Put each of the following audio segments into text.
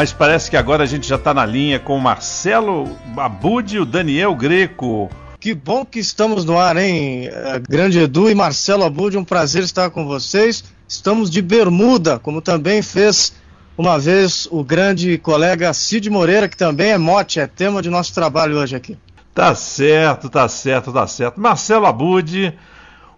mas parece que agora a gente já está na linha com o Marcelo Abud e o Daniel Greco. Que bom que estamos no ar, hein? Eh, grande Edu e Marcelo Abud, um prazer estar com vocês. Estamos de bermuda, como também fez uma vez o grande colega Cid Moreira, que também é mote, é tema de nosso trabalho hoje aqui. Tá certo, tá certo, tá certo. Marcelo Abud,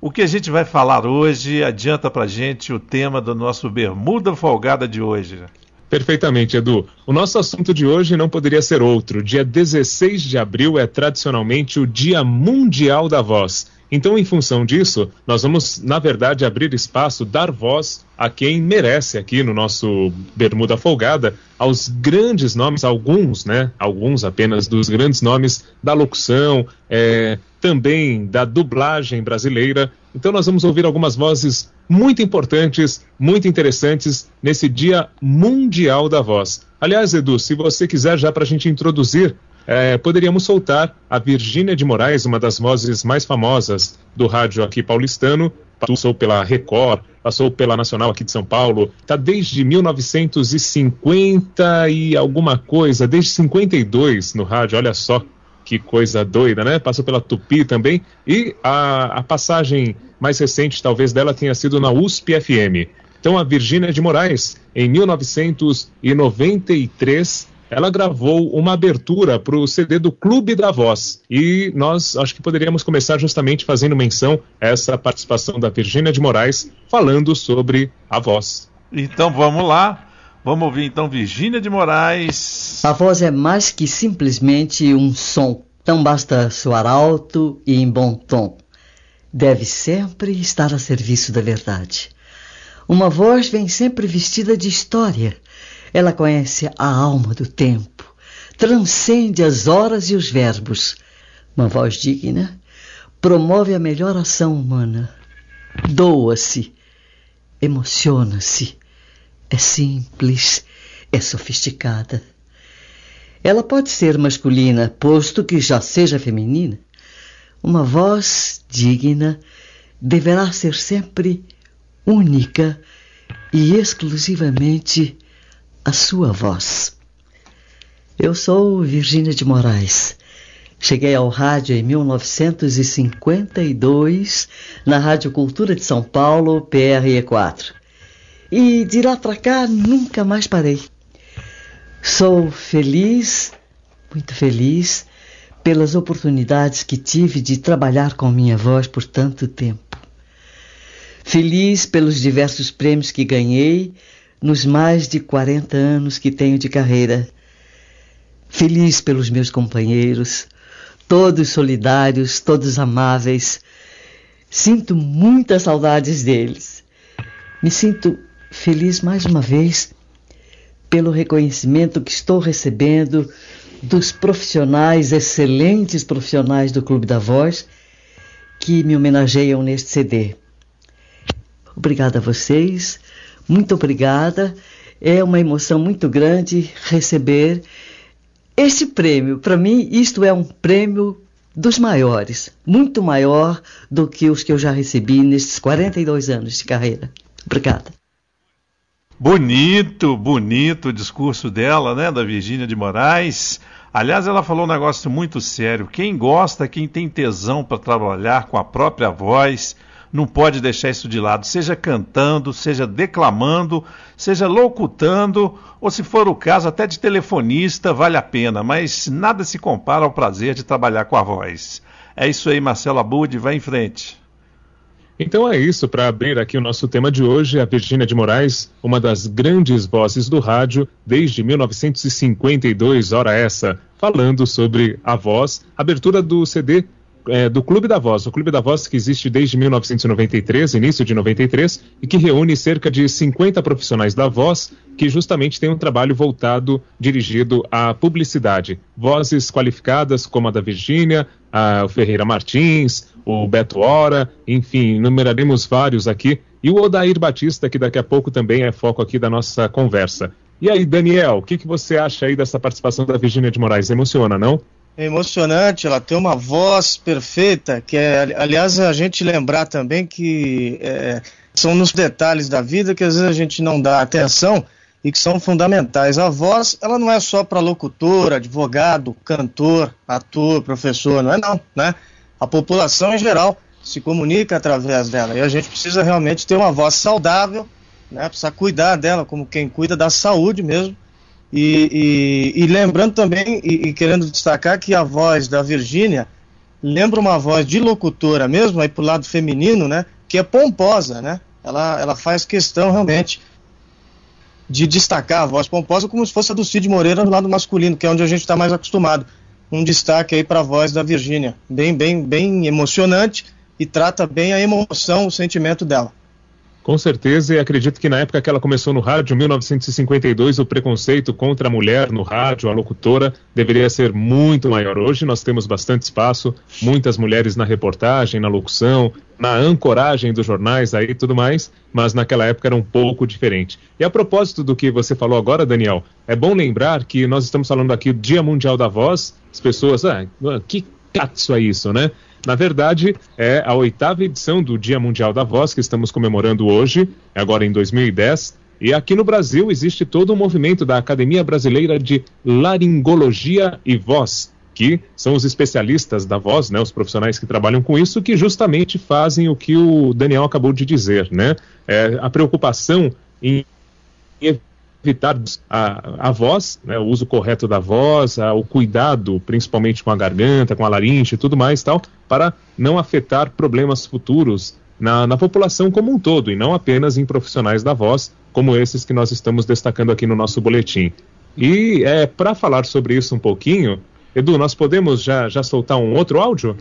o que a gente vai falar hoje, adianta pra gente o tema do nosso Bermuda Folgada de hoje. Perfeitamente, Edu. O nosso assunto de hoje não poderia ser outro. Dia 16 de abril é tradicionalmente o Dia Mundial da Voz. Então, em função disso, nós vamos, na verdade, abrir espaço, dar voz a quem merece aqui no nosso Bermuda Folgada, aos grandes nomes, alguns, né? Alguns apenas dos grandes nomes da locução, é, também da dublagem brasileira. Então, nós vamos ouvir algumas vozes muito importantes, muito interessantes nesse Dia Mundial da Voz. Aliás, Edu, se você quiser já para a gente introduzir é, poderíamos soltar a Virgínia de Moraes, uma das vozes mais famosas do rádio aqui paulistano, passou pela Record, passou pela Nacional aqui de São Paulo, está desde 1950 e alguma coisa, desde 52 no rádio, olha só que coisa doida, né? Passou pela Tupi também, e a, a passagem mais recente, talvez, dela tenha sido na USP FM. Então, a Virgínia de Moraes, em 1993, ela gravou uma abertura para o CD do Clube da Voz. E nós acho que poderíamos começar justamente fazendo menção a essa participação da Virgínia de Moraes falando sobre a voz. Então vamos lá. Vamos ouvir então Virgínia de Moraes. A voz é mais que simplesmente um som. Então basta soar alto e em bom tom. Deve sempre estar a serviço da verdade. Uma voz vem sempre vestida de história ela conhece a alma do tempo, transcende as horas e os verbos. Uma voz digna promove a melhor ação humana. Doa-se, emociona-se, é simples, é sofisticada. Ela pode ser masculina, posto que já seja feminina. Uma voz digna deverá ser sempre única e exclusivamente a sua voz. Eu sou Virgínia de Moraes. Cheguei ao rádio em 1952, na Rádio Cultura de São Paulo, PRE4. E de lá para cá nunca mais parei. Sou feliz, muito feliz, pelas oportunidades que tive de trabalhar com minha voz por tanto tempo. Feliz pelos diversos prêmios que ganhei, nos mais de 40 anos que tenho de carreira. Feliz pelos meus companheiros, todos solidários, todos amáveis. Sinto muitas saudades deles. Me sinto feliz mais uma vez pelo reconhecimento que estou recebendo dos profissionais, excelentes profissionais do Clube da Voz, que me homenageiam neste CD. Obrigada a vocês muito obrigada. É uma emoção muito grande receber este prêmio. Para mim, isto é um prêmio dos maiores, muito maior do que os que eu já recebi nesses 42 anos de carreira. Obrigada. Bonito, bonito o discurso dela, né, da Virgínia de Moraes. Aliás, ela falou um negócio muito sério. Quem gosta, quem tem tesão para trabalhar com a própria voz, não pode deixar isso de lado, seja cantando, seja declamando, seja locutando, ou se for o caso, até de telefonista, vale a pena, mas nada se compara ao prazer de trabalhar com a voz. É isso aí, Marcelo Abud, vai em frente. Então é isso, para abrir aqui o nosso tema de hoje, a Virgínia de Moraes, uma das grandes vozes do rádio desde 1952, hora essa, falando sobre a voz, abertura do CD é, do Clube da Voz. O Clube da Voz que existe desde 1993, início de 93, e que reúne cerca de 50 profissionais da voz que justamente tem um trabalho voltado, dirigido à publicidade. Vozes qualificadas como a da Virgínia, o Ferreira Martins, o Beto Hora, enfim, numeraremos vários aqui. E o Odair Batista, que daqui a pouco também é foco aqui da nossa conversa. E aí, Daniel, o que, que você acha aí dessa participação da Virgínia de Moraes? Emociona, não? É emocionante, ela tem uma voz perfeita, que é, aliás, a gente lembrar também que é, são nos detalhes da vida que às vezes a gente não dá atenção e que são fundamentais. A voz, ela não é só para locutor, advogado, cantor, ator, professor, não é não, né? A população em geral se comunica através dela e a gente precisa realmente ter uma voz saudável, né? Precisa cuidar dela como quem cuida da saúde mesmo. E, e, e lembrando também e, e, querendo destacar que a voz da Virgínia lembra uma voz de locutora mesmo, aí pro lado feminino, né? Que é pomposa, né? Ela, ela faz questão realmente de destacar a voz pomposa como se fosse a do Cid Moreira no lado masculino, que é onde a gente está mais acostumado. Um destaque aí para a voz da Virgínia, bem, bem, bem emocionante e trata bem a emoção, o sentimento dela. Com certeza, e acredito que na época que ela começou no rádio, 1952, o preconceito contra a mulher no rádio, a locutora, deveria ser muito maior. Hoje nós temos bastante espaço, muitas mulheres na reportagem, na locução, na ancoragem dos jornais aí tudo mais, mas naquela época era um pouco diferente. E a propósito do que você falou agora, Daniel, é bom lembrar que nós estamos falando aqui do Dia Mundial da Voz, as pessoas, ah, que catso é isso, né? Na verdade, é a oitava edição do Dia Mundial da Voz que estamos comemorando hoje, agora em 2010. E aqui no Brasil existe todo um movimento da Academia Brasileira de Laringologia e Voz, que são os especialistas da voz, né, os profissionais que trabalham com isso, que justamente fazem o que o Daniel acabou de dizer, né? É, a preocupação em evitar a, a voz, né, o uso correto da voz, a, o cuidado, principalmente com a garganta, com a laringe e tudo mais tal, para não afetar problemas futuros na, na, população como um todo e não apenas em profissionais da voz, como esses que nós estamos destacando aqui no nosso boletim. E é, para falar sobre isso um pouquinho, Edu, nós podemos já, já soltar um outro áudio?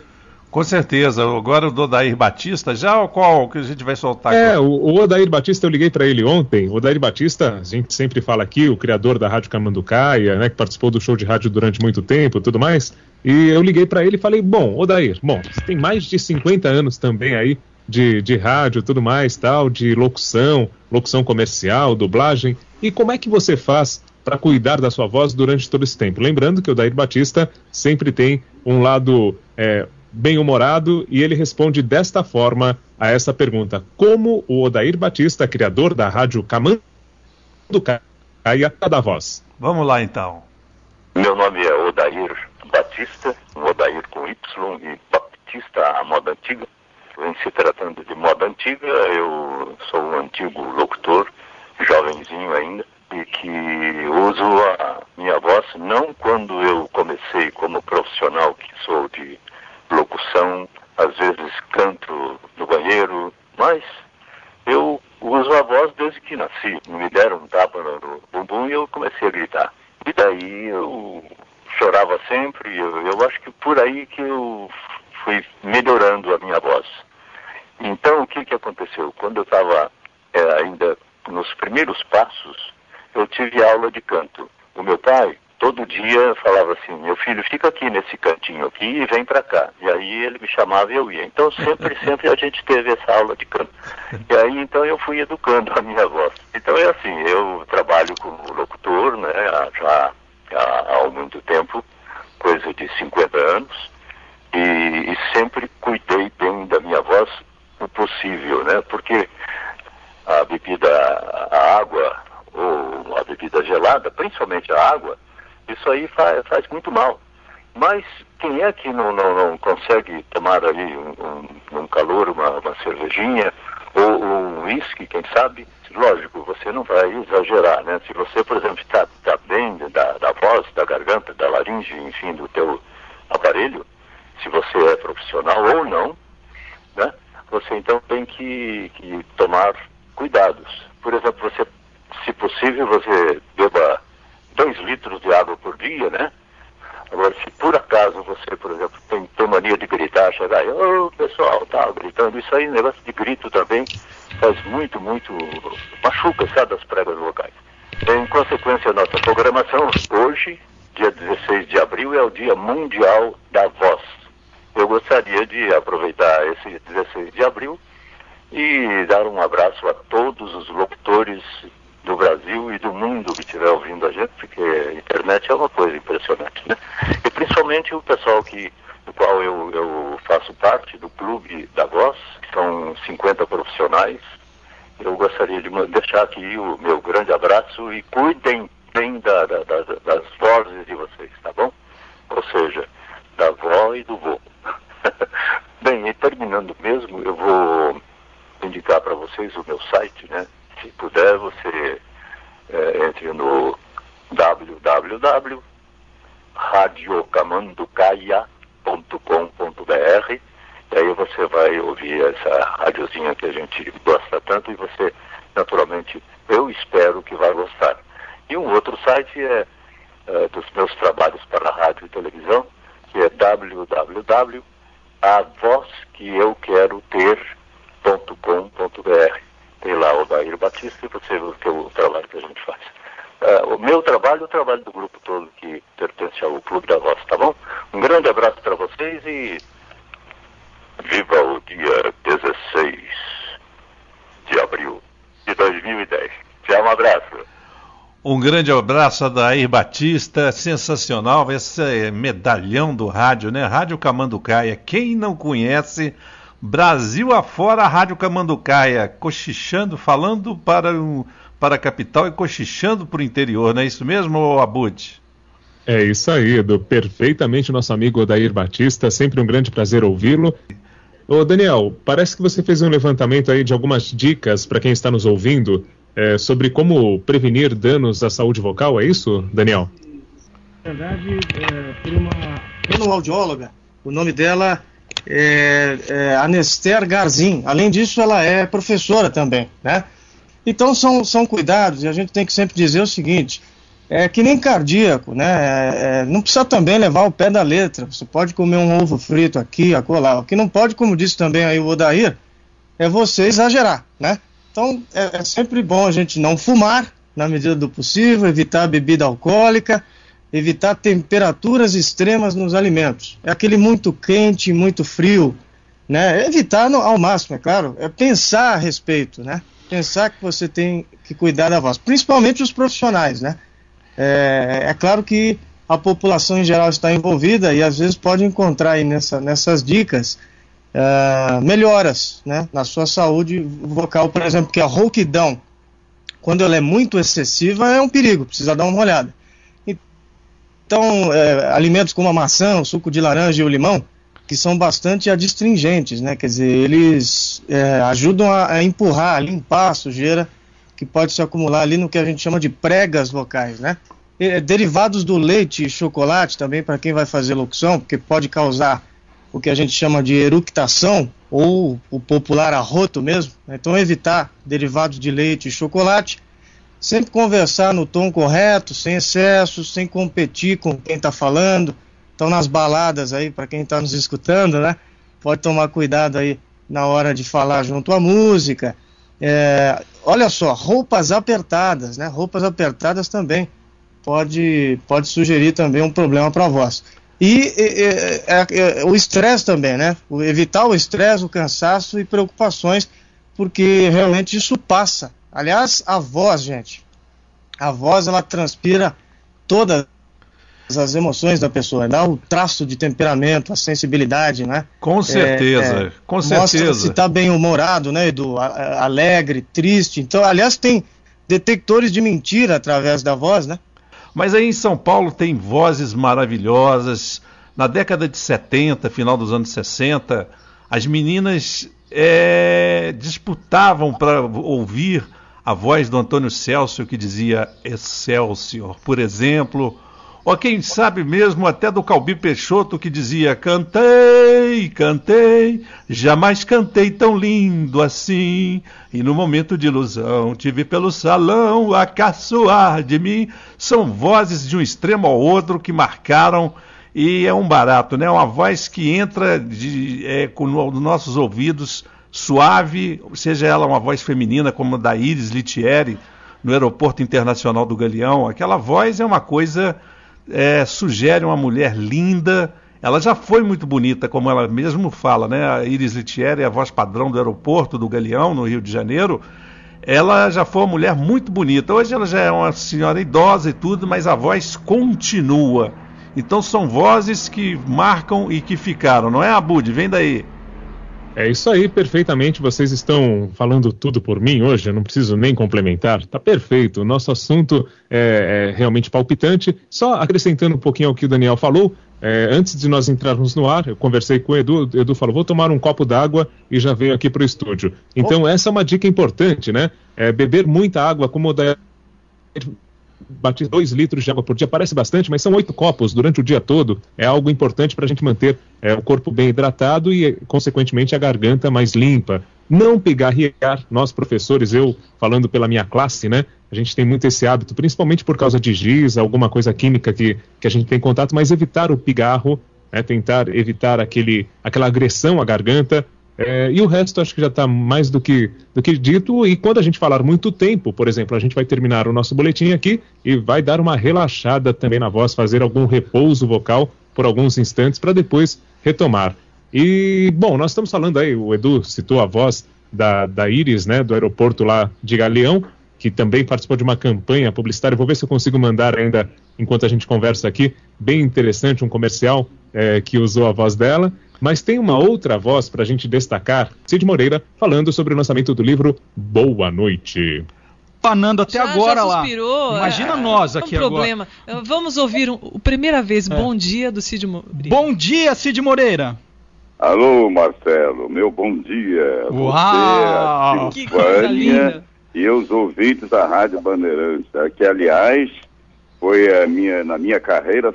Com certeza. Agora o do Odair Batista, já qual que a gente vai soltar É, o, o Odair Batista, eu liguei para ele ontem. O Odair Batista, a gente sempre fala aqui, o criador da Rádio Camanducaia, né, que participou do show de rádio durante muito tempo e tudo mais. E eu liguei para ele e falei: Bom, Odair, bom, você tem mais de 50 anos também aí de, de rádio tudo mais, tal, de locução, locução comercial, dublagem. E como é que você faz para cuidar da sua voz durante todo esse tempo? Lembrando que o Odair Batista sempre tem um lado. É, bem-humorado e ele responde desta forma a essa pergunta: Como o Odair Batista, criador da rádio Camando Caia, da voz? Vamos lá então. Meu nome é Odair Batista, Odair com Y e Batista, a moda antiga. Em se tratando de moda antiga, eu sou um antigo locutor, jovenzinho ainda, e que uso a minha voz não quando eu comecei como profissional que sou de locução, às vezes canto no banheiro, mas eu uso a voz desde que nasci. Me deram um tapa no bumbum e eu comecei a gritar. E daí eu chorava sempre, eu, eu acho que por aí que eu fui melhorando a minha voz. Então o que, que aconteceu? Quando eu estava é, ainda nos primeiros passos, eu tive aula de canto. O meu pai todo dia falava assim, meu filho, fica aqui nesse cantinho aqui e vem para cá. E aí ele me chamava e eu ia. Então sempre, sempre a gente teve essa aula de canto. E aí então eu fui educando a minha voz. Então é assim, eu trabalho como locutor, né, já há, há muito tempo, coisa de 50 anos, e, e sempre cuidei bem da minha voz o possível, né? Porque a bebida, a água ou a bebida gelada, principalmente a água, isso aí faz, faz muito mal. Mas quem é que não, não, não consegue tomar ali um, um, um calor, uma, uma, cervejinha ou um uísque, quem sabe? Lógico, você não vai exagerar, né? Se você, por exemplo, está tá bem da, da voz, da garganta, da laringe, enfim, do teu aparelho, se você é profissional ou não, né? Você então tem que, que tomar cuidados. Por exemplo, você, se possível, você beba dois litros de água por dia, né? Agora, se por acaso você, por exemplo, tem, tem mania de gritar, chegar e, ô oh, pessoal, tá gritando, isso aí, negócio de grito também faz muito, machuca, sabe, as pregas vocais. Em consequência, nossa programação, hoje, dia 16 de abril, é o Dia Mundial da Voz. Eu gostaria de aproveitar esse 16 de abril e dar um abraço a todos os locutores do Brasil e do mundo que estiver ouvindo a gente, porque a internet é uma coisa impressionante, né? E principalmente o pessoal que, do qual eu, eu faço parte, do Clube da Voz, que são 50 profissionais, eu gostaria de deixar aqui o meu grande abraço e cuidem bem da, da, da, das vozes de vocês, tá bom? Ou seja, da avó e do vô. bem, e terminando mesmo, eu vou indicar para vocês o meu site, né? Se puder, você é, entre no www.radiocamanducaia.com.br e aí você vai ouvir essa rádiozinha que a gente gosta tanto e você, naturalmente, eu espero que vai gostar. E um outro site é, é dos meus trabalhos para rádio e televisão, que é www.avozqueeuqueroter.com.br. Tem lá o Dair Batista e você vê o, trabalho que a gente faz. Uh, o meu trabalho o trabalho do grupo todo que pertence ao Clube da Voz, tá bom? Um grande abraço para vocês e Viva o dia 16 de abril de 2010. Tchau, um abraço. Um grande abraço a Dair Batista, sensacional, esse é medalhão do rádio, né? Rádio Camanducaia. Quem não conhece, Brasil afora, Rádio Camanducaia, cochichando, falando para, um, para a capital e cochichando para o interior, não é isso mesmo, Abud? É isso aí, Edu. Perfeitamente nosso amigo Dair Batista, sempre um grande prazer ouvi-lo. Ô Daniel, parece que você fez um levantamento aí de algumas dicas para quem está nos ouvindo é, sobre como prevenir danos à saúde vocal, é isso, Daniel? Na verdade, é, uma fonoaudióloga, o nome dela é, é Anester Garzin. Além disso, ela é professora também, né? Então são, são cuidados e a gente tem que sempre dizer o seguinte: é que nem cardíaco, né? É, é, não precisa também levar o pé da letra. Você pode comer um ovo frito aqui, acolá. O que não pode, como disse também aí o Odair, é você exagerar, né? Então é, é sempre bom a gente não fumar na medida do possível, evitar bebida alcoólica, evitar temperaturas extremas nos alimentos. É aquele muito quente, muito frio, né? Evitar no, ao máximo, é claro. É pensar a respeito, né? Pensar que você tem que cuidar da voz, principalmente os profissionais, né? É, é claro que a população em geral está envolvida e às vezes pode encontrar aí nessa, nessas dicas uh, melhoras né, na sua saúde vocal, por exemplo, que a rouquidão, quando ela é muito excessiva, é um perigo, precisa dar uma olhada. Então, é, alimentos como a maçã, o suco de laranja e o limão, que são bastante adstringentes, né? Quer dizer, eles é, ajudam a, a, empurrar, a limpar a sujeira que pode se acumular ali no que a gente chama de pregas vocais, né? E, derivados do leite e chocolate também para quem vai fazer locução, porque pode causar o que a gente chama de eructação ou o popular arroto mesmo. Né? Então evitar derivados de leite e chocolate. Sempre conversar no tom correto, sem excessos, sem competir com quem está falando. Então nas baladas aí, para quem está nos escutando, né? Pode tomar cuidado aí na hora de falar junto à música. É, olha só, roupas apertadas, né? Roupas apertadas também pode, pode sugerir também um problema para a voz. E, e, e o estresse também, né? O, evitar o estresse, o cansaço e preocupações, porque realmente isso passa. Aliás, a voz, gente, a voz ela transpira toda as emoções da pessoa, dá o traço de temperamento, a sensibilidade, né? Com certeza, é, é, com certeza. se está bem humorado, né, Edu? Alegre, triste. Então, aliás, tem detectores de mentira através da voz, né? Mas aí em São Paulo tem vozes maravilhosas. Na década de 70, final dos anos 60, as meninas é, disputavam para ouvir a voz do Antônio Celso que dizia Excelsior, por exemplo, ou quem sabe mesmo até do Calbi Peixoto que dizia: Cantei, cantei, jamais cantei tão lindo assim. E no momento de ilusão tive pelo salão a caçoar de mim. São vozes de um extremo ao outro que marcaram. E é um barato, né? Uma voz que entra de, é, com nos nossos ouvidos suave, seja ela uma voz feminina como a da Iris Litieri no Aeroporto Internacional do Galeão. Aquela voz é uma coisa é, sugere uma mulher linda. Ela já foi muito bonita, como ela mesmo fala, né? A Iris Litieri, a voz padrão do aeroporto do Galeão, no Rio de Janeiro. Ela já foi uma mulher muito bonita. Hoje ela já é uma senhora idosa e tudo, mas a voz continua. Então são vozes que marcam e que ficaram, não é, Abud? Vem daí. É isso aí, perfeitamente. Vocês estão falando tudo por mim hoje, eu não preciso nem complementar. Tá perfeito. O nosso assunto é, é realmente palpitante. Só acrescentando um pouquinho ao que o Daniel falou, é, antes de nós entrarmos no ar, eu conversei com o Edu, o Edu falou, vou tomar um copo d'água e já veio aqui para o estúdio. Então, oh. essa é uma dica importante, né? É beber muita água, como o bati 2 litros de água por dia, parece bastante, mas são oito copos durante o dia todo. É algo importante para a gente manter é, o corpo bem hidratado e, consequentemente, a garganta mais limpa. Não pigarrear, nós professores, eu falando pela minha classe, né? A gente tem muito esse hábito, principalmente por causa de giz, alguma coisa química que, que a gente tem contato, mas evitar o pigarro, né, tentar evitar aquele, aquela agressão à garganta, é, e o resto acho que já está mais do que, do que dito. E quando a gente falar muito tempo, por exemplo, a gente vai terminar o nosso boletim aqui e vai dar uma relaxada também na voz, fazer algum repouso vocal por alguns instantes para depois retomar. E, bom, nós estamos falando aí, o Edu citou a voz da, da Iris, né, do aeroporto lá de Galeão, que também participou de uma campanha publicitária. Vou ver se eu consigo mandar ainda, enquanto a gente conversa aqui, bem interessante, um comercial é, que usou a voz dela. Mas tem uma outra voz para a gente destacar, Cid Moreira, falando sobre o lançamento do livro Boa Noite panando até já, agora já lá. Imagina é, nós aqui agora. problema. agora. Vamos ouvir um, primeira vez é. Bom Dia do Cid Moreira. Bom dia, Cid Moreira. Alô, Marcelo. Meu bom dia. Uau! Você, a Silvânia e os ouvintes da Rádio Bandeirantes, né, que aliás foi a minha, na minha carreira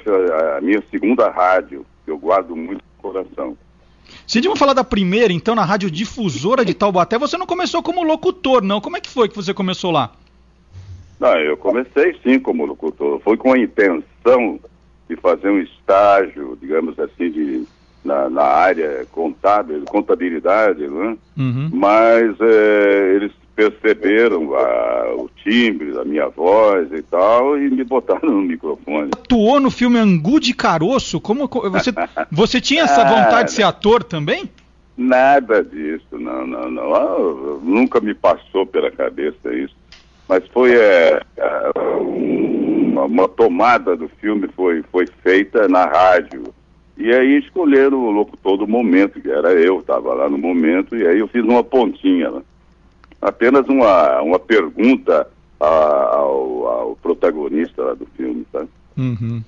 a minha segunda rádio, que eu guardo muito coração. Se vamos falar da primeira, então, na Rádio Difusora de Taubaté, você não começou como locutor, não. Como é que foi que você começou lá? Não, eu comecei sim como locutor. Foi com a intenção de fazer um estágio, digamos assim, de, na, na área contábil, contabilidade, né? Uhum. Mas é, eles perceberam a, o timbre a minha voz e tal e me botaram no microfone. Atuou no filme Angu de Caroço? Como você, você tinha essa ah, vontade de ser ator também? Nada disso, não, não, não. Ah, nunca me passou pela cabeça isso. Mas foi é, é, uma, uma, tomada do filme foi, foi feita na rádio. E aí escolheram o locutor do momento, que era eu, estava lá no momento, e aí eu fiz uma pontinha. Né? Apenas uma, uma pergunta ao, ao protagonista do filme, tá? Uhum.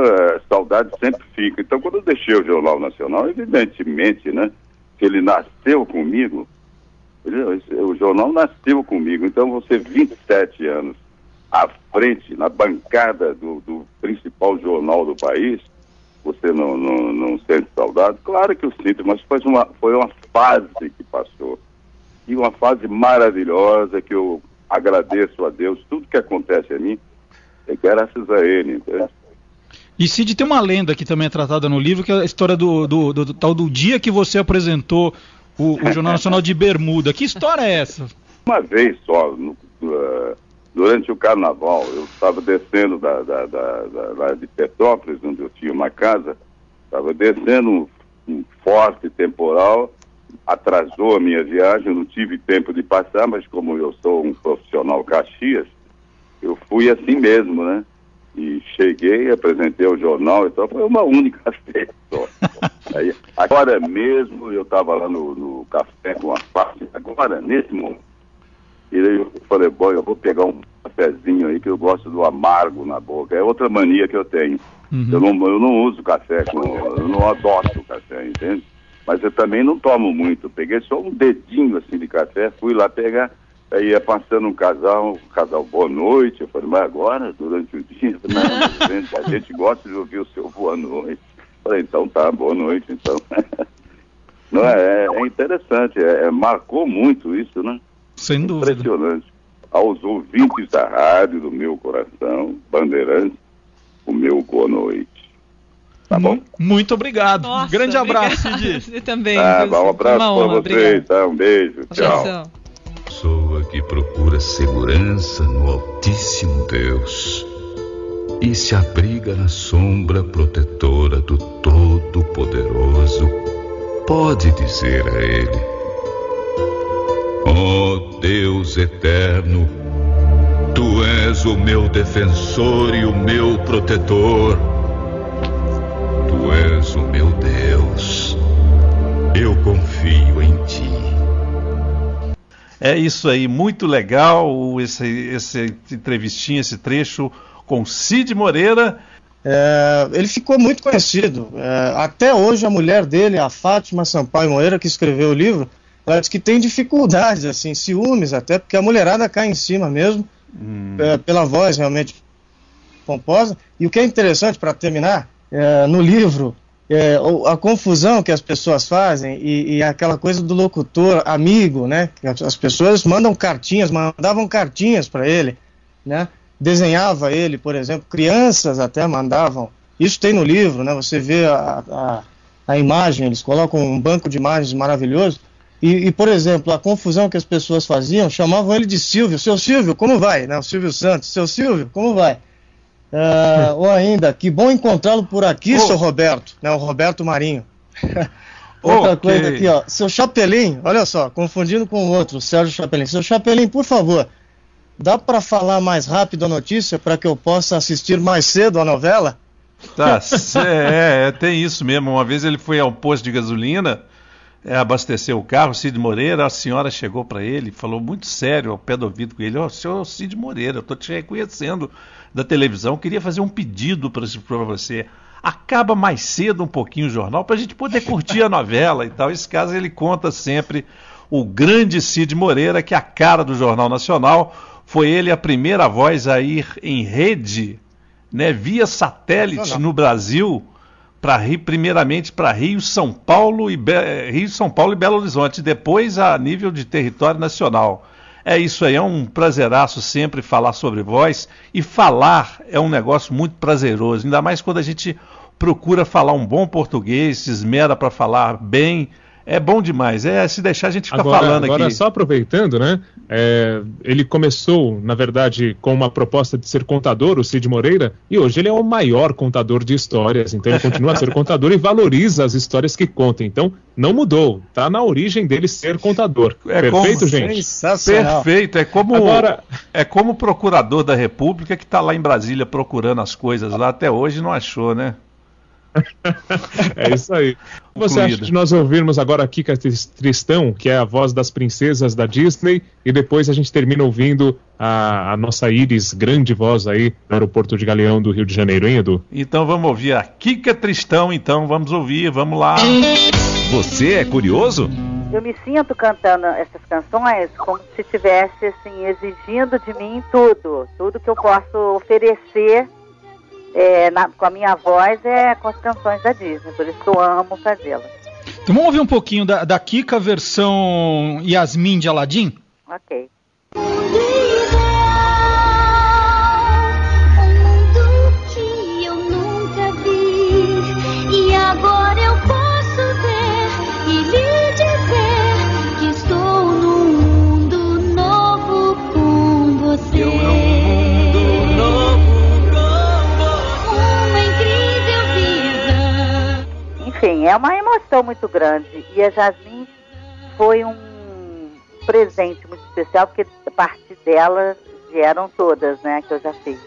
É, saudade sempre fica. Então, quando eu deixei o Jornal Nacional, evidentemente, né, que ele nasceu comigo, ele, o jornal nasceu comigo, então você 27 anos à frente, na bancada do, do principal jornal do país, você não, não, não sente saudade? Claro que eu sinto, mas foi uma, foi uma fase que passou e uma fase maravilhosa que eu agradeço a Deus. Tudo que acontece a mim é graças a Ele. Entende? E Cid, tem uma lenda que também é tratada no livro, que é a história do, do, do, do tal do dia que você apresentou o, o, Jornal Nacional de Bermuda. Que história é essa? Uma vez só, no, uh, durante o carnaval, eu estava descendo da, da, da, da, de Petrópolis, onde eu tinha uma casa, estava descendo um, um forte temporal atrasou a minha viagem, não tive tempo de passar, mas como eu sou um profissional Caxias, eu fui assim mesmo, né? E cheguei, apresentei o jornal e tal, foi uma única vez só. Aí, agora mesmo eu estava lá no, no, café com a parte, agora, nesse momento. E aí eu falei, bom, eu vou pegar um cafezinho aí que eu gosto do amargo na boca. É outra mania que eu tenho. Uhum. Eu, não, eu não uso café, com, eu não adoto café, entende? Mas eu também não tomo muito. Peguei só um dedinho assim de café, fui lá pegar, aí ia passando um casal, um casal boa noite. Eu falei, mas agora, durante o dia? Não, a gente gosta de ouvir o seu boa noite. Eu falei, então tá, boa noite, então. Não, é, é interessante, é, é, marcou muito isso, né? Sem dúvida. Impressionante. Aos ouvintes da rádio, do meu coração, Bandeirantes, o meu boa noite. Tá bom? Muito obrigado. Nossa, Grande abraço, Cid. Você também. Ah, um abraço para vocês. Tá? Um beijo. Tchau. Pessoa que procura segurança no Altíssimo Deus e se abriga na sombra protetora do Todo-Poderoso, pode dizer a Ele: Ó oh, Deus eterno, Tu és o meu defensor e o meu protetor Meu Deus. Eu confio em É isso aí, muito legal esse, esse entrevistinha, esse trecho com Cid Moreira. É, ele ficou muito conhecido. É, até hoje a mulher dele, a Fátima Sampaio Moreira, que escreveu o livro, ela diz que tem dificuldades, assim, ciúmes até, porque a mulherada cai em cima mesmo, hum. é, pela voz realmente pomposa. E o que é interessante, para terminar, é, no livro, é, a confusão que as pessoas fazem e, e, aquela coisa do locutor amigo, né? As pessoas mandam cartinhas, mandavam cartinhas para ele, né? Desenhava ele, por exemplo, crianças até mandavam. Isso tem no livro, né? Você vê a, a, a imagem, eles colocam um banco de imagens maravilhoso. E, e, por exemplo, a confusão que as pessoas faziam, chamavam ele de Silvio. Seu Silvio, como vai? Né? O Silvio Santos. Seu Silvio, como vai? Uh, ou ainda, que bom encontrá-lo por aqui, oh. seu Roberto, né, o Roberto Marinho. Outra okay. coisa aqui, ó, seu Chapelim, olha só, confundindo com o outro, o Sérgio Chapelim. Seu Chapelim, por favor, dá para falar mais rápido a notícia para que eu possa assistir mais cedo a novela? Tá, é, é, tem isso mesmo. Uma vez ele foi ao posto de gasolina é, abastecer o carro, Cid Moreira, a senhora chegou para ele, falou muito sério ao pé do ouvido com ele, ó, oh, senhor Cid Moreira, eu estou te reconhecendo da televisão, queria fazer um pedido para você. Acaba mais cedo um pouquinho o jornal para a gente poder curtir a novela e tal. Esse caso ele conta sempre o grande Cid Moreira, que é a cara do Jornal Nacional. Foi ele a primeira voz a ir em rede, né, via satélite no Brasil, para primeiramente para Rio, São Paulo e Be Rio, São Paulo e Belo Horizonte, depois a nível de território nacional. É isso aí, é um prazeraço sempre falar sobre voz e falar é um negócio muito prazeroso, ainda mais quando a gente procura falar um bom português, se esmera para falar bem é bom demais. É se deixar a gente ficar agora, falando agora, aqui. só aproveitando, né? É, ele começou, na verdade, com uma proposta de ser contador, o Cid Moreira, e hoje ele é o maior contador de histórias. Então ele continua a ser contador e valoriza as histórias que conta. Então não mudou. Tá na origem dele ser contador. É Perfeito, como... gente? Perfeito. É como agora... é como procurador da República que está lá em Brasília procurando as coisas lá até hoje não achou, né? é isso aí. Você acha de nós ouvirmos agora a Kika Tristão, que é a voz das princesas da Disney, e depois a gente termina ouvindo a, a nossa Iris, grande voz aí no aeroporto de Galeão do Rio de Janeiro, hein, Edu? Então vamos ouvir a Kika Tristão, então vamos ouvir, vamos lá. Você é curioso? Eu me sinto cantando essas canções como se estivesse assim, exigindo de mim tudo, tudo que eu posso oferecer é, na, com a minha voz é com as canções da Disney, por isso que eu amo fazê-las. Então vamos ouvir um pouquinho da, da Kika versão Yasmin de Aladdin? Ok. enfim, é uma emoção muito grande. E a Jasmine foi um presente muito especial, porque a partir dela vieram todas, né, que eu já fiz.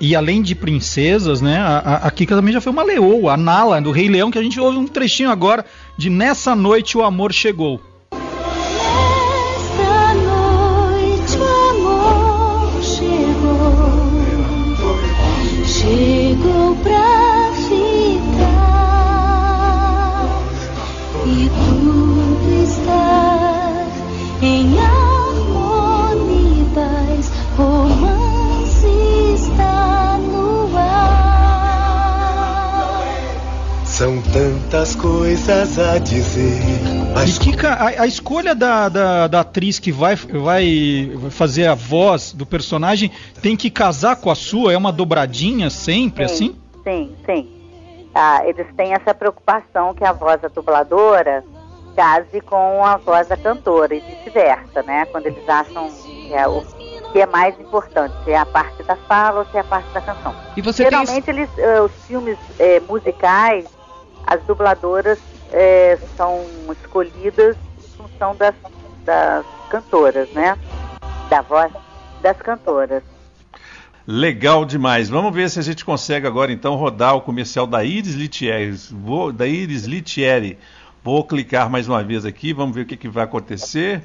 E além de princesas, né, a, a Kika também já foi uma leoa, a Nala, do Rei Leão, que a gente ouve um trechinho agora de Nessa Noite o Amor Chegou. Tantas coisas a dizer. Mas... E Kika, a, a escolha da, da, da, atriz que vai, vai fazer a voz do personagem tem que casar com a sua? É uma dobradinha sempre, sim, assim? Sim, sim. Ah, eles têm essa preocupação que a voz da dubladora case com a voz da cantora e vice-versa, né? Quando eles acham que é o que é mais importante, se é a parte da fala ou se é a parte da canção. E você Geralmente tem... eles, uh, os filmes uh, musicais as dubladoras é, são escolhidas em função das, das cantoras, né? Da voz das cantoras. Legal demais. Vamos ver se a gente consegue agora então rodar o comercial da Iris Litieri. Vou, da Iris Litieri. Vou clicar mais uma vez aqui, vamos ver o que, que vai acontecer.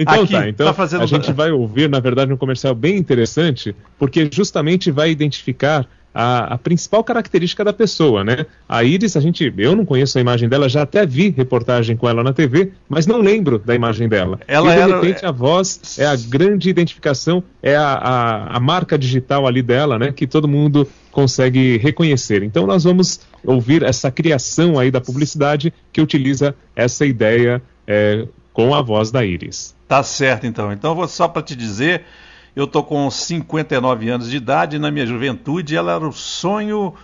Então Aqui, tá, então tá fazendo- a gente vai ouvir, na verdade, um comercial bem interessante, porque justamente vai identificar a, a principal característica da pessoa, né? A Iris, a gente, eu não conheço a imagem dela, já até vi reportagem com ela na TV, mas não lembro da imagem dela. Ela e de era- repente a voz é a grande identificação, é a, a, a marca digital ali dela, né? Que todo mundo consegue reconhecer. Então nós vamos ouvir essa criação aí da publicidade que utiliza essa ideia é, com a voz da Iris. Tá certo, então. Então, vou só para te dizer, eu tô com 59 anos de idade, e na minha juventude ela era o sonho,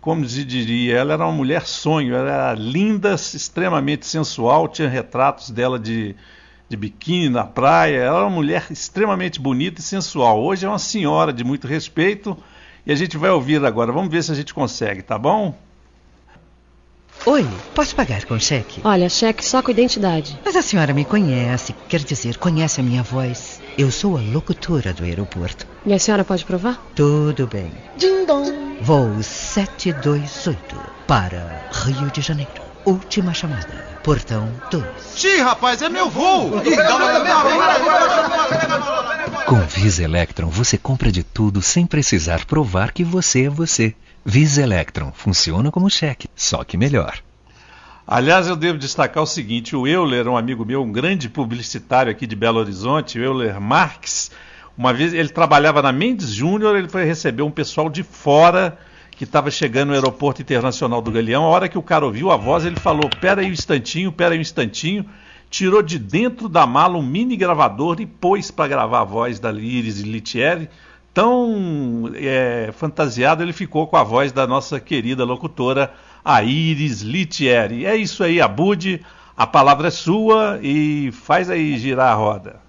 como se diria, ela era uma mulher sonho, ela era linda, extremamente sensual, tinha retratos dela de, de biquíni na praia, ela era uma mulher extremamente bonita e sensual. Hoje é uma senhora de muito respeito e a gente vai ouvir agora. Vamos ver se a gente consegue, tá bom? Oi, posso pagar com cheque? Olha, cheque só com identidade. Mas a senhora me conhece, quer dizer, conhece a minha voz. Eu sou a locutora do aeroporto. E a senhora pode provar? Tudo bem. Ding dong. Voo 728 para Rio de Janeiro. Última chamada. Portão 2. Xi, rapaz, é meu voo! Com Visa Electron você compra de tudo sem precisar provar que você é você. Visa Electron funciona como cheque, só que melhor. Aliás, eu devo destacar o seguinte: o Euler, um amigo meu, um grande publicitário aqui de Belo Horizonte, Euler Marques, uma vez ele trabalhava na Mendes Júnior, ele foi receber um pessoal de fora que estava chegando no aeroporto internacional do Galeão. A hora que o cara ouviu a voz, ele falou: Pera aí um instantinho, pera aí um instantinho. Tirou de dentro da mala um mini gravador e pôs para gravar a voz da Liris e Litieri. Tão é, fantasiado ele ficou com a voz da nossa querida locutora, a Iris Litieri. É isso aí, Abude. A palavra é sua e faz aí girar a roda.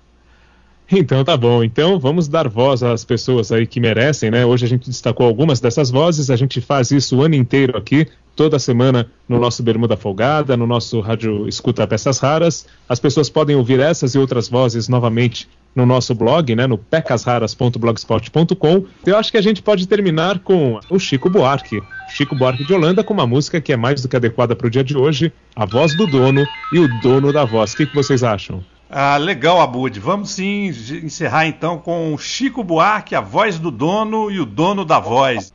Então tá bom. Então vamos dar voz às pessoas aí que merecem, né? Hoje a gente destacou algumas dessas vozes, a gente faz isso o ano inteiro aqui, toda semana no nosso Bermuda Folgada, no nosso rádio Escuta Peças Raras. As pessoas podem ouvir essas e outras vozes novamente no nosso blog, né, no pecasraras.blogspot.com. Eu acho que a gente pode terminar com o Chico Buarque. Chico Buarque de Holanda com uma música que é mais do que adequada para o dia de hoje, a voz do dono e o dono da voz. O que, que vocês acham? Ah, legal, Abud. Vamos sim encerrar então com Chico Buarque, a voz do dono e o dono da voz.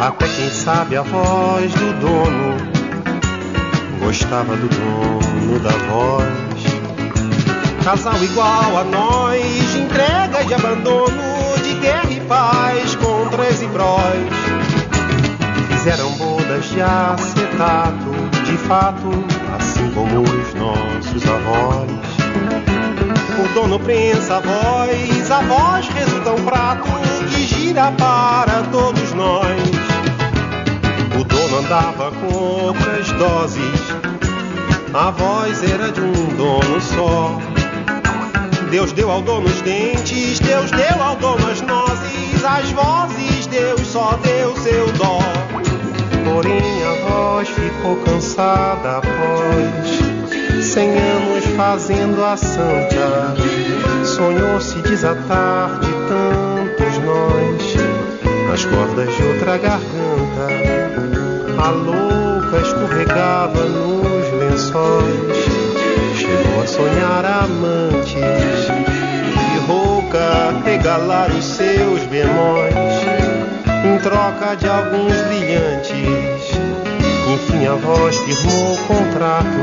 Até quem sabe a voz do dono gostava do dono da voz. Casal igual a nós, entrega de abandono, paz contra as prós. Fizeram bodas de acetato, de fato, assim como os nossos avós. O dono prensa a voz, a voz resulta um prato que gira para todos nós. O dono andava com outras doses, a voz era de um dono só. Deus deu ao dono os dentes, Deus deu ao dono as nozes, as vozes, Deus só deu seu dó. Porém a voz ficou cansada após cem anos fazendo a santa. Sonhou se desatar de tantos nós, as cordas de outra garganta. A louca escorregava nos lençóis. A sonhar amantes e rouca regalar os seus bemóis em troca de alguns brilhantes. Enfim, a voz firmou o contrato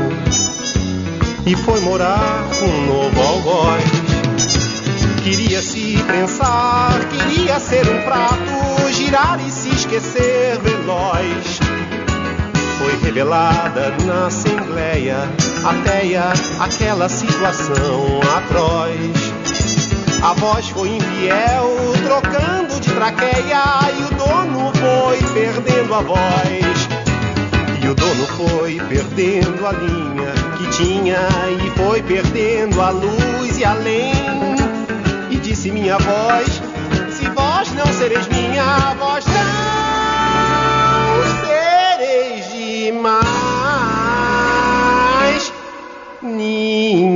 e foi morar com um novo algoz. Queria se prensar, queria ser um prato, girar e se esquecer veloz foi revelada na Assembleia ateia aquela situação atroz. A voz foi infiel, trocando de traqueia, e o dono foi perdendo a voz. E o dono foi perdendo a linha que tinha, e foi perdendo a luz e além. E disse minha voz: Se vós não sereis minha, vós não sereis de mais يغنيه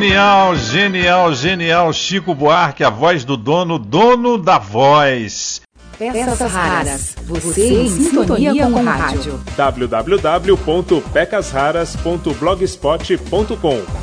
Genial, genial, genial. Chico Buarque, a voz do dono, dono da voz. Peças raras. Você em sintonia com o rádio. www.pecasraras.blogspot.com